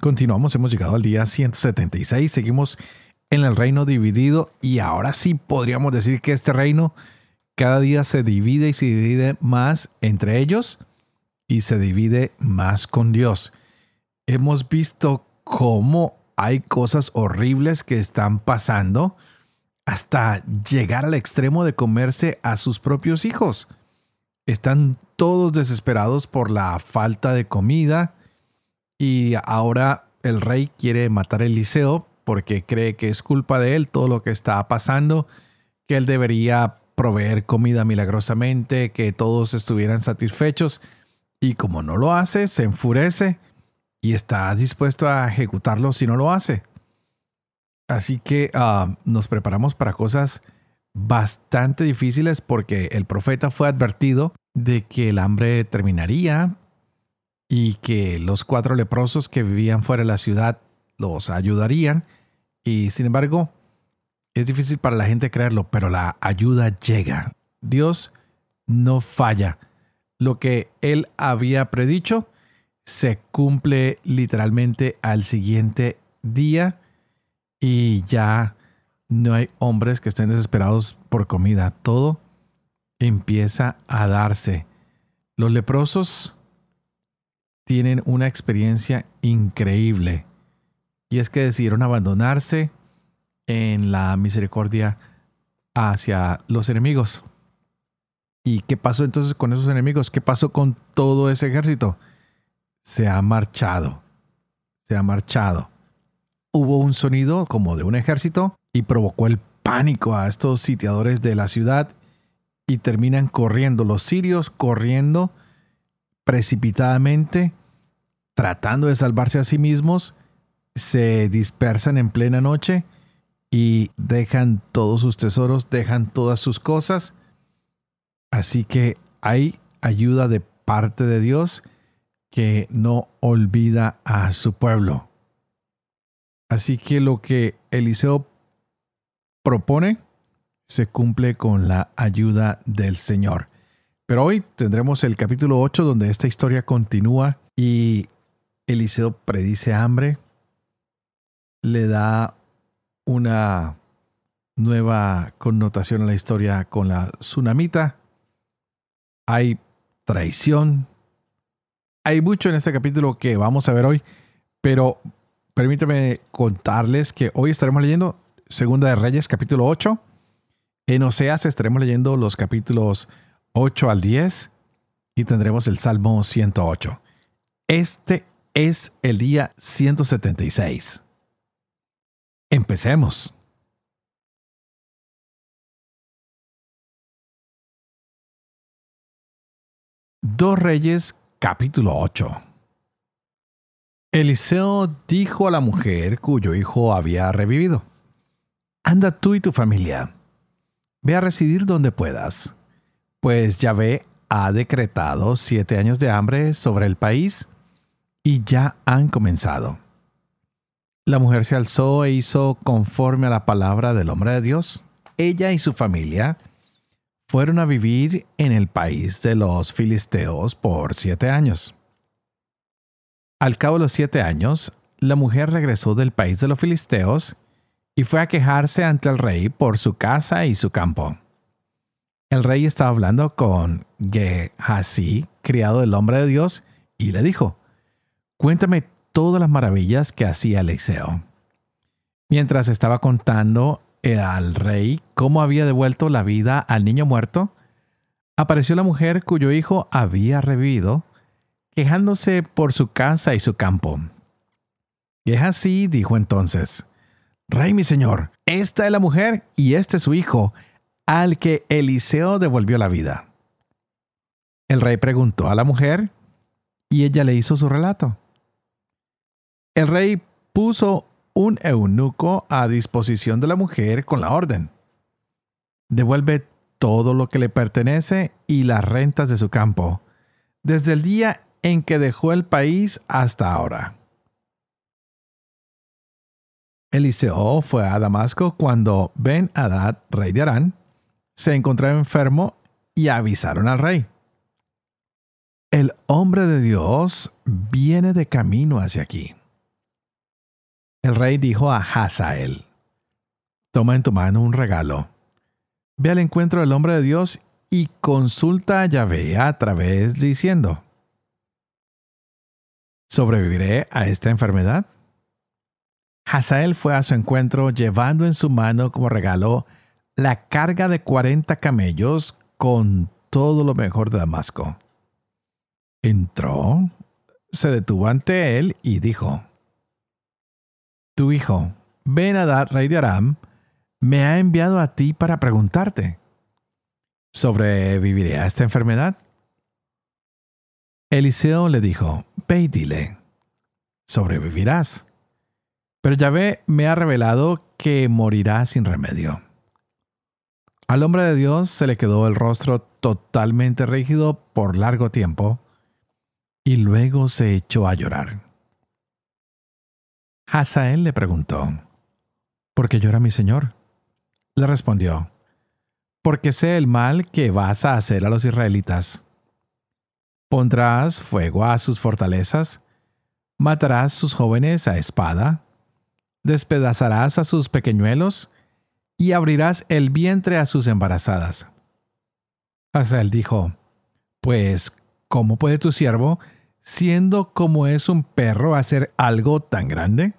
Continuamos, hemos llegado al día 176, seguimos en el reino dividido y ahora sí podríamos decir que este reino cada día se divide y se divide más entre ellos y se divide más con Dios. Hemos visto cómo hay cosas horribles que están pasando hasta llegar al extremo de comerse a sus propios hijos. Están todos desesperados por la falta de comida y ahora el rey quiere matar a Eliseo porque cree que es culpa de él todo lo que está pasando, que él debería proveer comida milagrosamente, que todos estuvieran satisfechos y como no lo hace, se enfurece y está dispuesto a ejecutarlo si no lo hace. Así que ah, nos preparamos para cosas bastante difíciles porque el profeta fue advertido de que el hambre terminaría y que los cuatro leprosos que vivían fuera de la ciudad los ayudarían. Y sin embargo, es difícil para la gente creerlo, pero la ayuda llega. Dios no falla. Lo que él había predicho se cumple literalmente al siguiente día y ya no hay hombres que estén desesperados por comida. Todo empieza a darse. Los leprosos tienen una experiencia increíble y es que decidieron abandonarse en la misericordia hacia los enemigos. ¿Y qué pasó entonces con esos enemigos? ¿Qué pasó con todo ese ejército? Se ha marchado. Se ha marchado hubo un sonido como de un ejército y provocó el pánico a estos sitiadores de la ciudad y terminan corriendo, los sirios corriendo precipitadamente, tratando de salvarse a sí mismos, se dispersan en plena noche y dejan todos sus tesoros, dejan todas sus cosas. Así que hay ayuda de parte de Dios que no olvida a su pueblo. Así que lo que Eliseo propone se cumple con la ayuda del Señor. Pero hoy tendremos el capítulo 8 donde esta historia continúa y Eliseo predice hambre, le da una nueva connotación a la historia con la tsunamita, hay traición, hay mucho en este capítulo que vamos a ver hoy, pero permítame contarles que hoy estaremos leyendo Segunda de Reyes, capítulo 8. En Oseas estaremos leyendo los capítulos 8 al 10 y tendremos el Salmo 108. Este es el día 176. Empecemos. Dos Reyes, capítulo 8. Eliseo dijo a la mujer cuyo hijo había revivido, Anda tú y tu familia, ve a residir donde puedas, pues Yahvé ha decretado siete años de hambre sobre el país y ya han comenzado. La mujer se alzó e hizo conforme a la palabra del hombre de Dios. Ella y su familia fueron a vivir en el país de los filisteos por siete años. Al cabo de los siete años, la mujer regresó del país de los filisteos y fue a quejarse ante el rey por su casa y su campo. El rey estaba hablando con Gehazi, criado del hombre de Dios, y le dijo, Cuéntame todas las maravillas que hacía Eliseo. Mientras estaba contando al rey cómo había devuelto la vida al niño muerto, apareció la mujer cuyo hijo había revivido quejándose por su casa y su campo. Y es así, dijo entonces, Rey mi señor, esta es la mujer y este es su hijo, al que Eliseo devolvió la vida. El rey preguntó a la mujer y ella le hizo su relato. El rey puso un eunuco a disposición de la mujer con la orden. Devuelve todo lo que le pertenece y las rentas de su campo, desde el día en que dejó el país hasta ahora. Eliseo fue a Damasco cuando Ben Hadad, rey de Arán, se encontraba enfermo y avisaron al rey. El hombre de Dios viene de camino hacia aquí. El rey dijo a Hazael, Toma en tu mano un regalo. Ve al encuentro del hombre de Dios y consulta a Yahvé a través diciendo, ¿Sobreviviré a esta enfermedad? Hazael fue a su encuentro llevando en su mano como regalo la carga de cuarenta camellos con todo lo mejor de Damasco. Entró, se detuvo ante él y dijo, Tu hijo, Ben Hadad, rey de Aram, me ha enviado a ti para preguntarte, ¿sobreviviré a esta enfermedad? Eliseo le dijo, Ve y dile, sobrevivirás. Pero Yahvé me ha revelado que morirá sin remedio. Al hombre de Dios se le quedó el rostro totalmente rígido por largo tiempo y luego se echó a llorar. Hazael le preguntó, ¿por qué llora mi señor? Le respondió, porque sé el mal que vas a hacer a los israelitas. Pondrás fuego a sus fortalezas, matarás sus jóvenes a espada, despedazarás a sus pequeñuelos y abrirás el vientre a sus embarazadas. Hazael dijo, Pues, ¿cómo puede tu siervo, siendo como es un perro, hacer algo tan grande?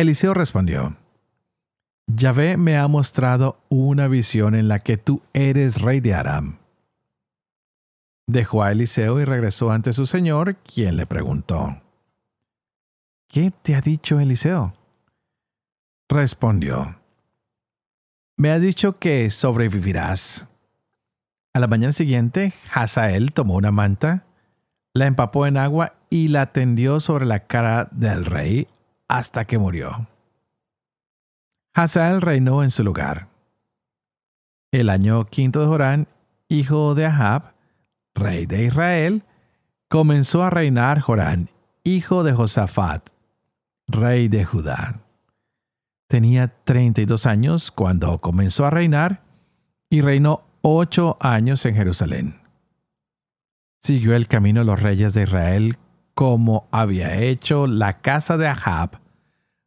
Eliseo respondió, Yahvé me ha mostrado una visión en la que tú eres rey de Aram. Dejó a Eliseo y regresó ante su señor, quien le preguntó, ¿Qué te ha dicho Eliseo? Respondió, Me ha dicho que sobrevivirás. A la mañana siguiente, Hazael tomó una manta, la empapó en agua y la tendió sobre la cara del rey hasta que murió. Hazael reinó en su lugar. El año quinto de Jorán, hijo de Ahab, rey de Israel, comenzó a reinar Jorán, hijo de Josafat, rey de Judá. Tenía 32 años cuando comenzó a reinar y reinó ocho años en Jerusalén. Siguió el camino de los reyes de Israel como había hecho la casa de Ahab,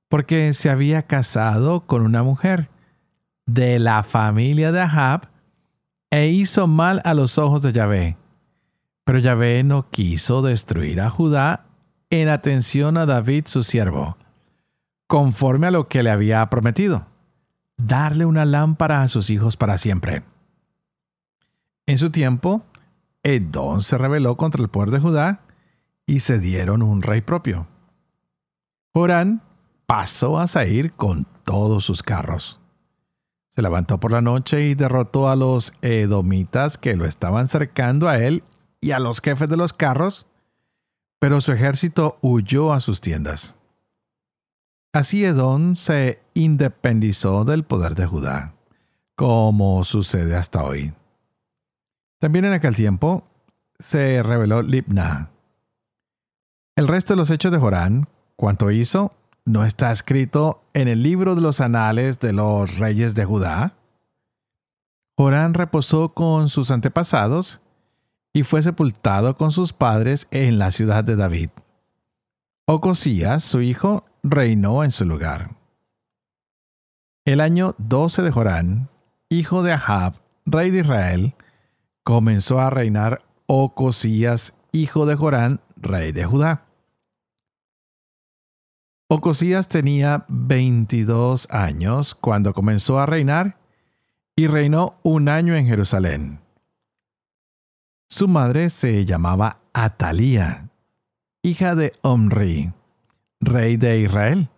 porque se había casado con una mujer de la familia de Ahab e hizo mal a los ojos de Yahvé. Pero Yahvé no quiso destruir a Judá en atención a David su siervo, conforme a lo que le había prometido, darle una lámpara a sus hijos para siempre. En su tiempo, Edom se rebeló contra el poder de Judá y se dieron un rey propio. Jorán pasó a Sair con todos sus carros. Se levantó por la noche y derrotó a los edomitas que lo estaban cercando a él y a los jefes de los carros, pero su ejército huyó a sus tiendas. Así Edom se independizó del poder de Judá, como sucede hasta hoy. También en aquel tiempo se reveló Libna. El resto de los hechos de Jorán, cuanto hizo, no está escrito en el libro de los anales de los reyes de Judá. Jorán reposó con sus antepasados y fue sepultado con sus padres en la ciudad de David. Ocosías, su hijo, reinó en su lugar. El año 12 de Jorán, hijo de Ahab, rey de Israel, comenzó a reinar Ocosías, hijo de Jorán, rey de Judá. Ocosías tenía 22 años cuando comenzó a reinar y reinó un año en Jerusalén. Su madre se llamaba Atalía, hija de Omri, rey de Israel.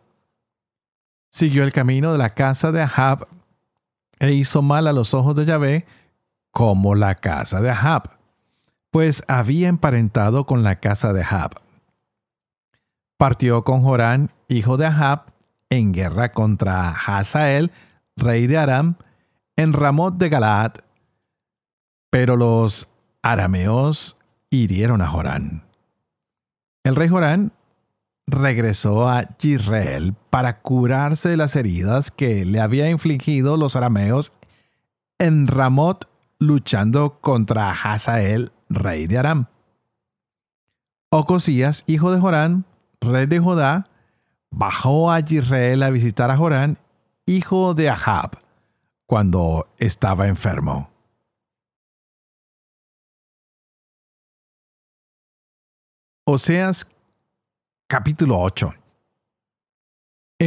Siguió el camino de la casa de Ahab e hizo mal a los ojos de Yahvé como la casa de Ahab, pues había emparentado con la casa de Ahab partió con Jorán, hijo de Ahab, en guerra contra Hazael, rey de Aram, en Ramot de Galaad. Pero los arameos hirieron a Jorán. El rey Jorán regresó a Israel para curarse de las heridas que le había infligido los arameos en Ramot luchando contra Hazael, rey de Aram. Ocosías, hijo de Jorán, rey de Judá, bajó a Israel a visitar a Jorán, hijo de Ahab, cuando estaba enfermo. Oseas capítulo 8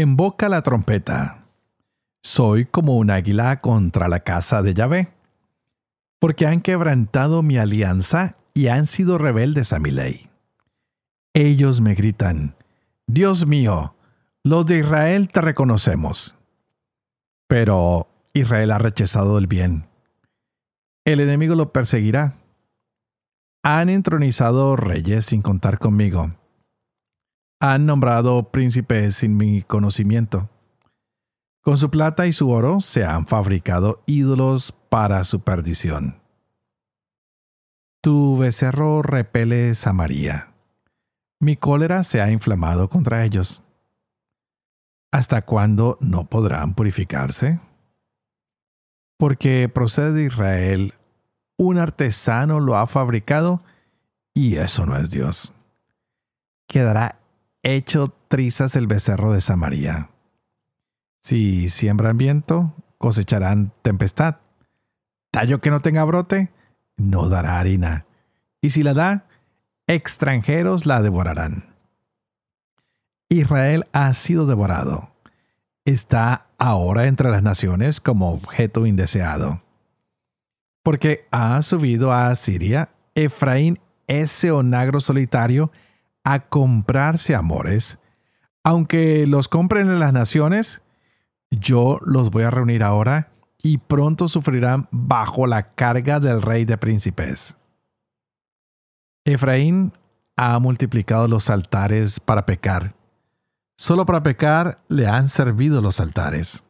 Boca la trompeta. Soy como un águila contra la casa de Yahvé, porque han quebrantado mi alianza y han sido rebeldes a mi ley. Ellos me gritan, Dios mío, los de Israel te reconocemos. Pero Israel ha rechazado el bien. El enemigo lo perseguirá han entronizado reyes sin contar conmigo. Han nombrado príncipes sin mi conocimiento. Con su plata y su oro se han fabricado ídolos para su perdición. Tu becerro repele Samaria. Mi cólera se ha inflamado contra ellos. ¿Hasta cuándo no podrán purificarse? Porque procede de Israel un artesano lo ha fabricado y eso no es Dios. Quedará hecho trizas el becerro de Samaria. Si siembran viento, cosecharán tempestad. Tallo que no tenga brote, no dará harina. Y si la da, extranjeros la devorarán. Israel ha sido devorado. Está ahora entre las naciones como objeto indeseado porque ha subido a Siria Efraín ese onagro solitario a comprarse amores. Aunque los compren en las naciones, yo los voy a reunir ahora y pronto sufrirán bajo la carga del rey de príncipes. Efraín ha multiplicado los altares para pecar. Solo para pecar le han servido los altares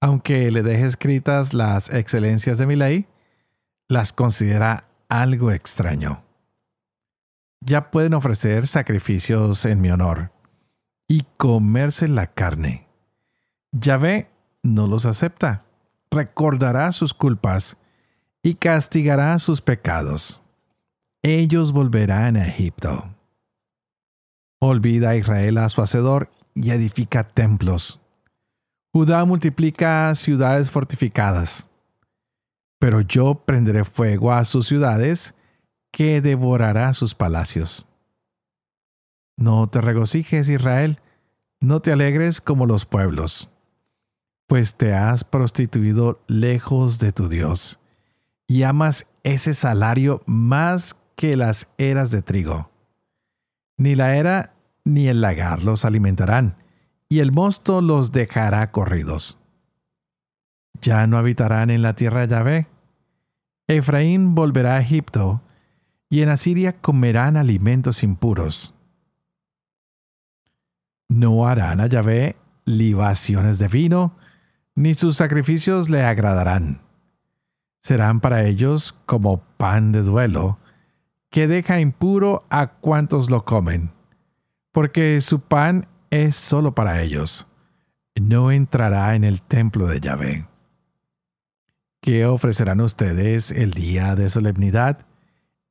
aunque le deje escritas las excelencias de mi ley, las considera algo extraño. Ya pueden ofrecer sacrificios en mi honor y comerse la carne. Yahvé no los acepta, recordará sus culpas y castigará sus pecados. Ellos volverán a Egipto. Olvida a Israel a su hacedor y edifica templos Judá multiplica ciudades fortificadas, pero yo prenderé fuego a sus ciudades que devorará sus palacios. No te regocijes, Israel, no te alegres como los pueblos, pues te has prostituido lejos de tu Dios, y amas ese salario más que las eras de trigo. Ni la era ni el lagar los alimentarán y el mosto los dejará corridos. Ya no habitarán en la tierra de Yahvé. Efraín volverá a Egipto, y en Asiria comerán alimentos impuros. No harán a Yahvé libaciones de vino, ni sus sacrificios le agradarán. Serán para ellos como pan de duelo, que deja impuro a cuantos lo comen, porque su pan es solo para ellos. No entrará en el templo de Yahvé. ¿Qué ofrecerán ustedes el día de solemnidad,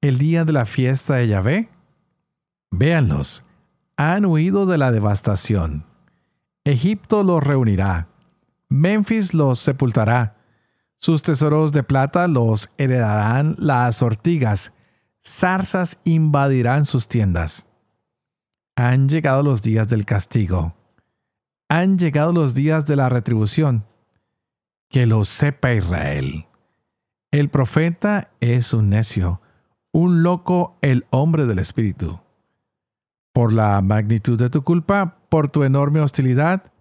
el día de la fiesta de Yahvé? Véanlos, han huido de la devastación. Egipto los reunirá, Memphis los sepultará, sus tesoros de plata los heredarán las ortigas, zarzas invadirán sus tiendas. Han llegado los días del castigo. Han llegado los días de la retribución. Que lo sepa Israel. El profeta es un necio, un loco el hombre del espíritu. Por la magnitud de tu culpa, por tu enorme hostilidad,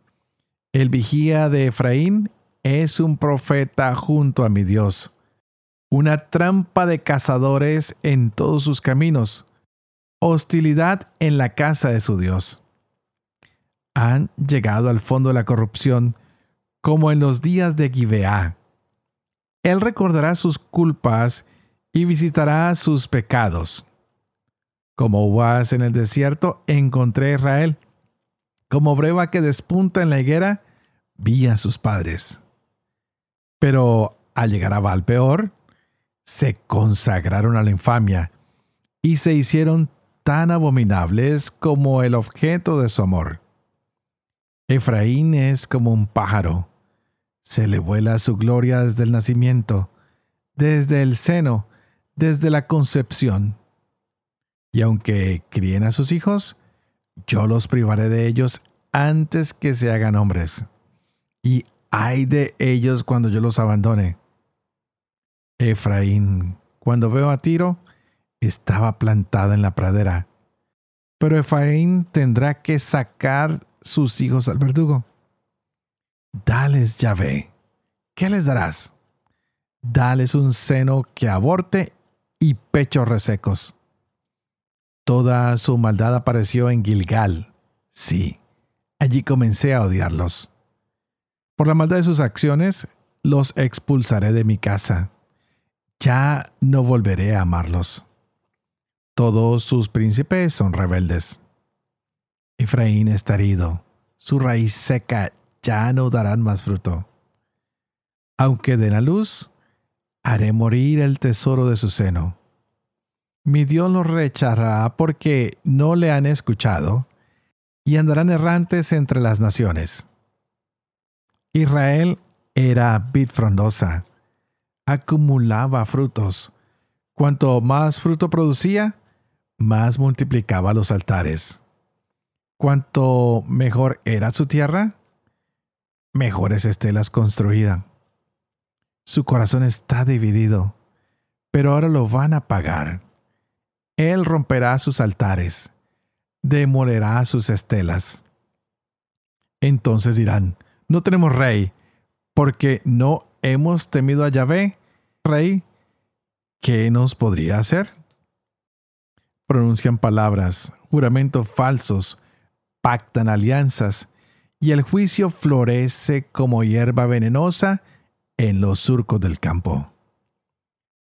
el vigía de Efraín es un profeta junto a mi Dios, una trampa de cazadores en todos sus caminos hostilidad en la casa de su Dios. Han llegado al fondo de la corrupción como en los días de Gibeá. Él recordará sus culpas y visitará sus pecados. Como uvas en el desierto encontré a Israel. Como breva que despunta en la higuera, vi a sus padres. Pero al llegar a Valpeor, se consagraron a la infamia y se hicieron tan abominables como el objeto de su amor. Efraín es como un pájaro. Se le vuela su gloria desde el nacimiento, desde el seno, desde la concepción. Y aunque críen a sus hijos, yo los privaré de ellos antes que se hagan hombres. Y ay de ellos cuando yo los abandone. Efraín, cuando veo a Tiro, estaba plantada en la pradera. Pero Efraín tendrá que sacar sus hijos al verdugo. Dales Yahvé. ¿Qué les darás? Dales un seno que aborte y pechos resecos. Toda su maldad apareció en Gilgal. Sí, allí comencé a odiarlos. Por la maldad de sus acciones, los expulsaré de mi casa. Ya no volveré a amarlos. Todos sus príncipes son rebeldes. Efraín está herido, su raíz seca ya no darán más fruto. Aunque den a luz, haré morir el tesoro de su seno. Mi Dios los rechazará porque no le han escuchado, y andarán errantes entre las naciones. Israel era vid frondosa, acumulaba frutos. Cuanto más fruto producía, más multiplicaba los altares. Cuanto mejor era su tierra, mejores estelas construida. Su corazón está dividido, pero ahora lo van a pagar. Él romperá sus altares, demolerá sus estelas. Entonces dirán, no tenemos rey, porque no hemos temido a Yahvé, rey, ¿qué nos podría hacer? Pronuncian palabras, juramentos falsos, pactan alianzas, y el juicio florece como hierba venenosa en los surcos del campo.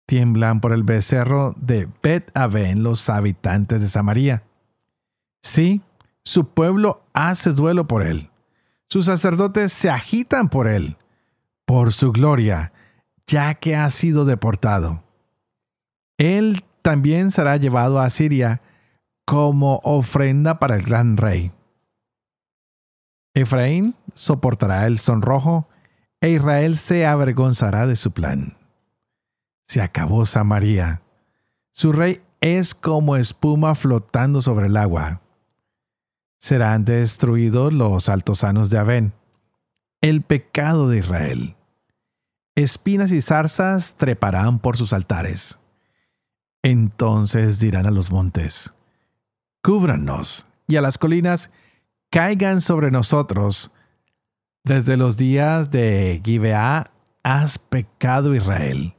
Tiemblan por el becerro de Bet Aven los habitantes de Samaria. Sí, su pueblo hace duelo por él. Sus sacerdotes se agitan por él, por su gloria, ya que ha sido deportado. Él también será llevado a Siria como ofrenda para el gran rey. Efraín soportará el sonrojo e Israel se avergonzará de su plan. Se acabó Samaria. Su rey es como espuma flotando sobre el agua. Serán destruidos los altosanos de Abén, el pecado de Israel. Espinas y zarzas treparán por sus altares. Entonces dirán a los montes, cúbranos, y a las colinas, caigan sobre nosotros. Desde los días de Gibeá has pecado Israel.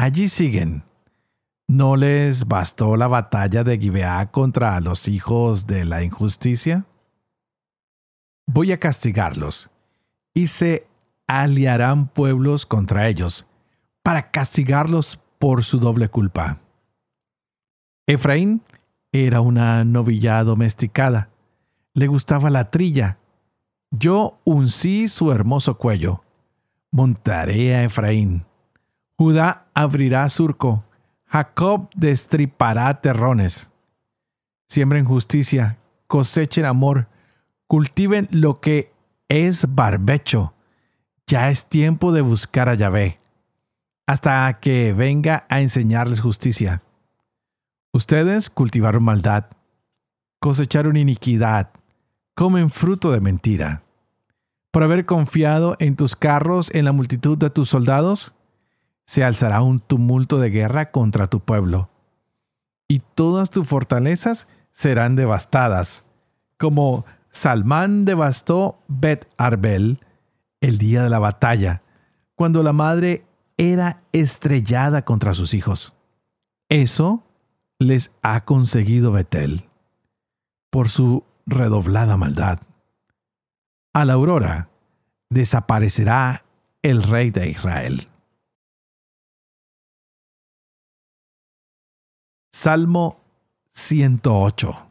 Allí siguen. ¿No les bastó la batalla de Gibeá contra los hijos de la injusticia? Voy a castigarlos, y se aliarán pueblos contra ellos, para castigarlos por su doble culpa. Efraín era una novilla domesticada, le gustaba la trilla. Yo uncí su hermoso cuello. Montaré a Efraín. Judá abrirá surco. Jacob destripará terrones. Siembren justicia, cosechen amor, cultiven lo que es barbecho. Ya es tiempo de buscar a Yahvé, hasta que venga a enseñarles justicia. Ustedes cultivaron maldad, cosecharon iniquidad, comen fruto de mentira. Por haber confiado en tus carros, en la multitud de tus soldados, se alzará un tumulto de guerra contra tu pueblo, y todas tus fortalezas serán devastadas, como Salmán devastó Bet Arbel el día de la batalla, cuando la madre era estrellada contra sus hijos. Eso les ha conseguido Betel por su redoblada maldad. A la aurora desaparecerá el rey de Israel. Salmo 108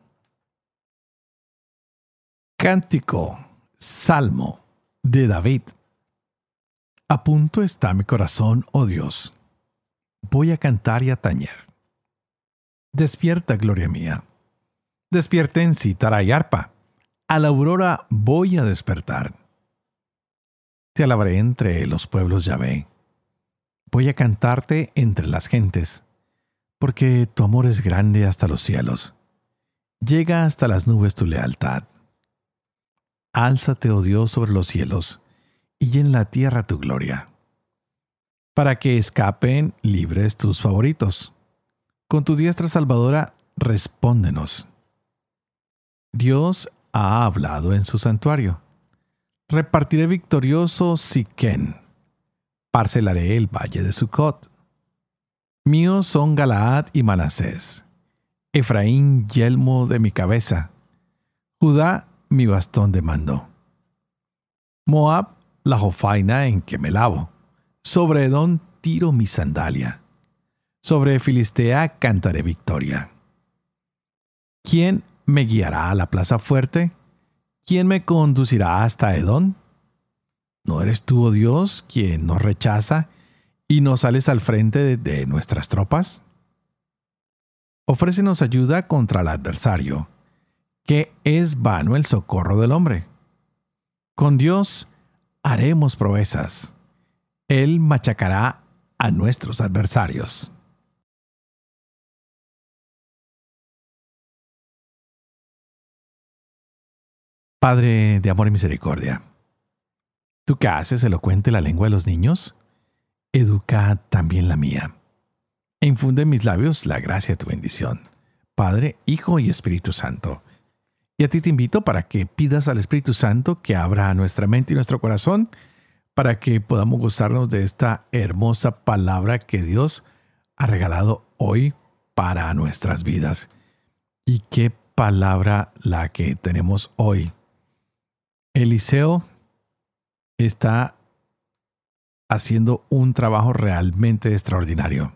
Cántico, Salmo de David. A punto está mi corazón, oh Dios. Voy a cantar y a tañer. Despierta, gloria mía. Despierten cítara y arpa. A la aurora voy a despertar. Te alabaré entre los pueblos Yahvé. Voy a cantarte entre las gentes, porque tu amor es grande hasta los cielos. Llega hasta las nubes tu lealtad. Álzate, oh Dios, sobre los cielos, y en la tierra tu gloria, para que escapen libres tus favoritos. Con tu diestra salvadora, respóndenos. Dios ha hablado en su santuario repartiré victorioso Siquén. Parcelaré el valle de Sucot. Míos son Galaad y Manasés. Efraín, yelmo de mi cabeza. Judá, mi bastón de mando. Moab, la jofaina en que me lavo. Sobre Edom tiro mi sandalia. Sobre Filistea cantaré victoria. ¿Quién me guiará a la plaza fuerte? ¿quién me conducirá hasta Edón? ¿No eres tú, oh Dios, quien nos rechaza y nos sales al frente de, nuestras tropas? Ofrécenos ayuda contra el adversario, que es vano el socorro del hombre. Con Dios haremos proezas. Él machacará a nuestros adversarios. Padre de amor y misericordia, tú que haces elocuente la lengua de los niños, educa también la mía, e infunde en mis labios la gracia de tu bendición, Padre, Hijo y Espíritu Santo. Y a ti te invito para que pidas al Espíritu Santo que abra nuestra mente y nuestro corazón para que podamos gozarnos de esta hermosa palabra que Dios ha regalado hoy para nuestras vidas. Y qué palabra la que tenemos hoy. Eliseo está haciendo un trabajo realmente extraordinario.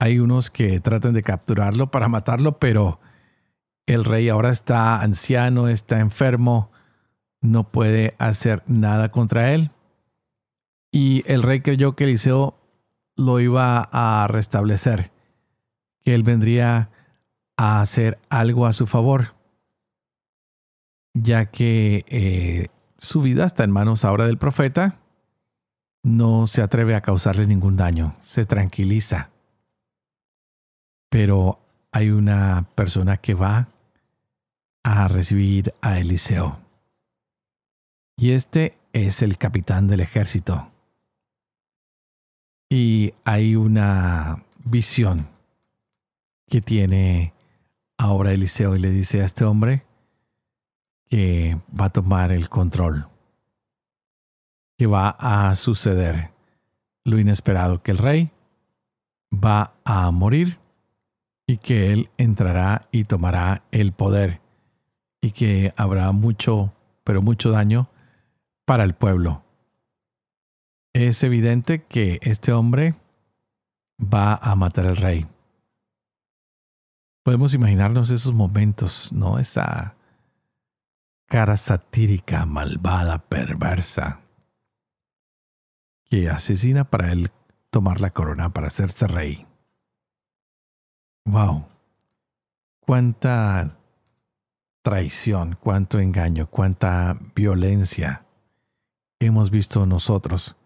Hay unos que tratan de capturarlo para matarlo, pero el rey ahora está anciano, está enfermo, no puede hacer nada contra él. Y el rey creyó que Eliseo lo iba a restablecer, que él vendría a hacer algo a su favor ya que eh, su vida está en manos ahora del profeta, no se atreve a causarle ningún daño, se tranquiliza. Pero hay una persona que va a recibir a Eliseo. Y este es el capitán del ejército. Y hay una visión que tiene ahora Eliseo y le dice a este hombre, que va a tomar el control, que va a suceder lo inesperado, que el rey va a morir y que él entrará y tomará el poder y que habrá mucho, pero mucho daño para el pueblo. Es evidente que este hombre va a matar al rey. Podemos imaginarnos esos momentos, ¿no? Esa cara satírica, malvada, perversa, que asesina para él tomar la corona para hacerse rey. ¡Wow! Cuánta traición, cuánto engaño, cuánta violencia hemos visto nosotros.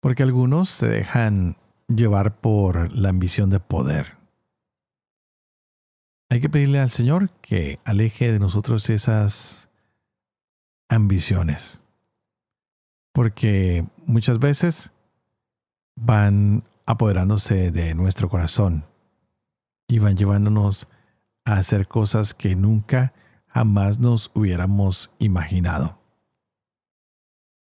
Porque algunos se dejan llevar por la ambición de poder. Hay que pedirle al Señor que aleje de nosotros esas ambiciones. Porque muchas veces van apoderándose de nuestro corazón y van llevándonos a hacer cosas que nunca jamás nos hubiéramos imaginado.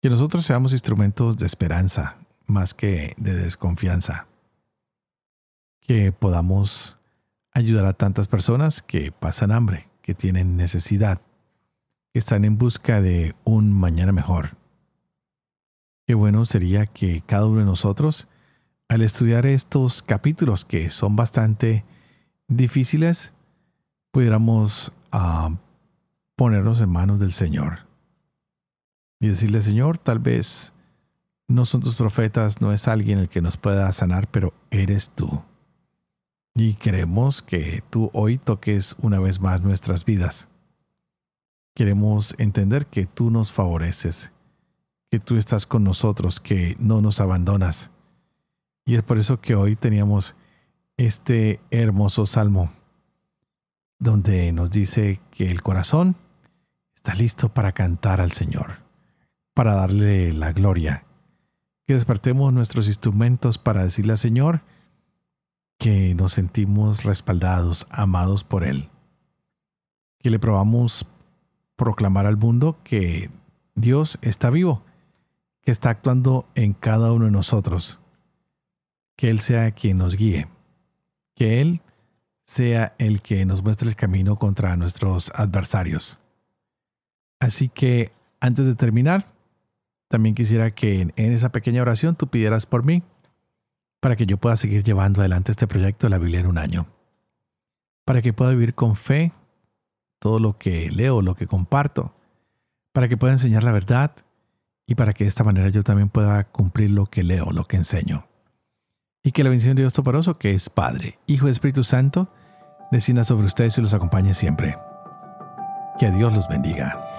Que nosotros seamos instrumentos de esperanza más que de desconfianza que podamos ayudar a tantas personas que pasan hambre, que tienen necesidad, que están en busca de un mañana mejor. Qué bueno sería que cada uno de nosotros, al estudiar estos capítulos que son bastante difíciles, pudiéramos ah, ponernos en manos del Señor y decirle, Señor, tal vez no son tus profetas, no es alguien el que nos pueda sanar, pero eres tú. Y queremos que tú hoy toques una vez más nuestras vidas. Queremos entender que tú nos favoreces, que tú estás con nosotros, que no nos abandonas. Y es por eso que hoy teníamos este hermoso salmo, donde nos dice que el corazón está listo para cantar al Señor, para darle la gloria. Que despertemos nuestros instrumentos para decirle al Señor, que nos sentimos respaldados, amados por Él. Que le probamos proclamar al mundo que Dios está vivo, que está actuando en cada uno de nosotros. Que Él sea quien nos guíe. Que Él sea el que nos muestre el camino contra nuestros adversarios. Así que antes de terminar, también quisiera que en, esa pequeña oración tú pidieras por mí para que yo pueda seguir llevando adelante este proyecto de la Biblia en un año. Para que pueda vivir con fe todo lo que leo, lo que comparto. Para que pueda enseñar la verdad y para que de esta manera yo también pueda cumplir lo que leo, lo que enseño. Y que la bendición de Dios Toporoso, que es Padre, Hijo y Espíritu Santo, descienda sobre ustedes y los acompañe siempre. Que Dios los bendiga.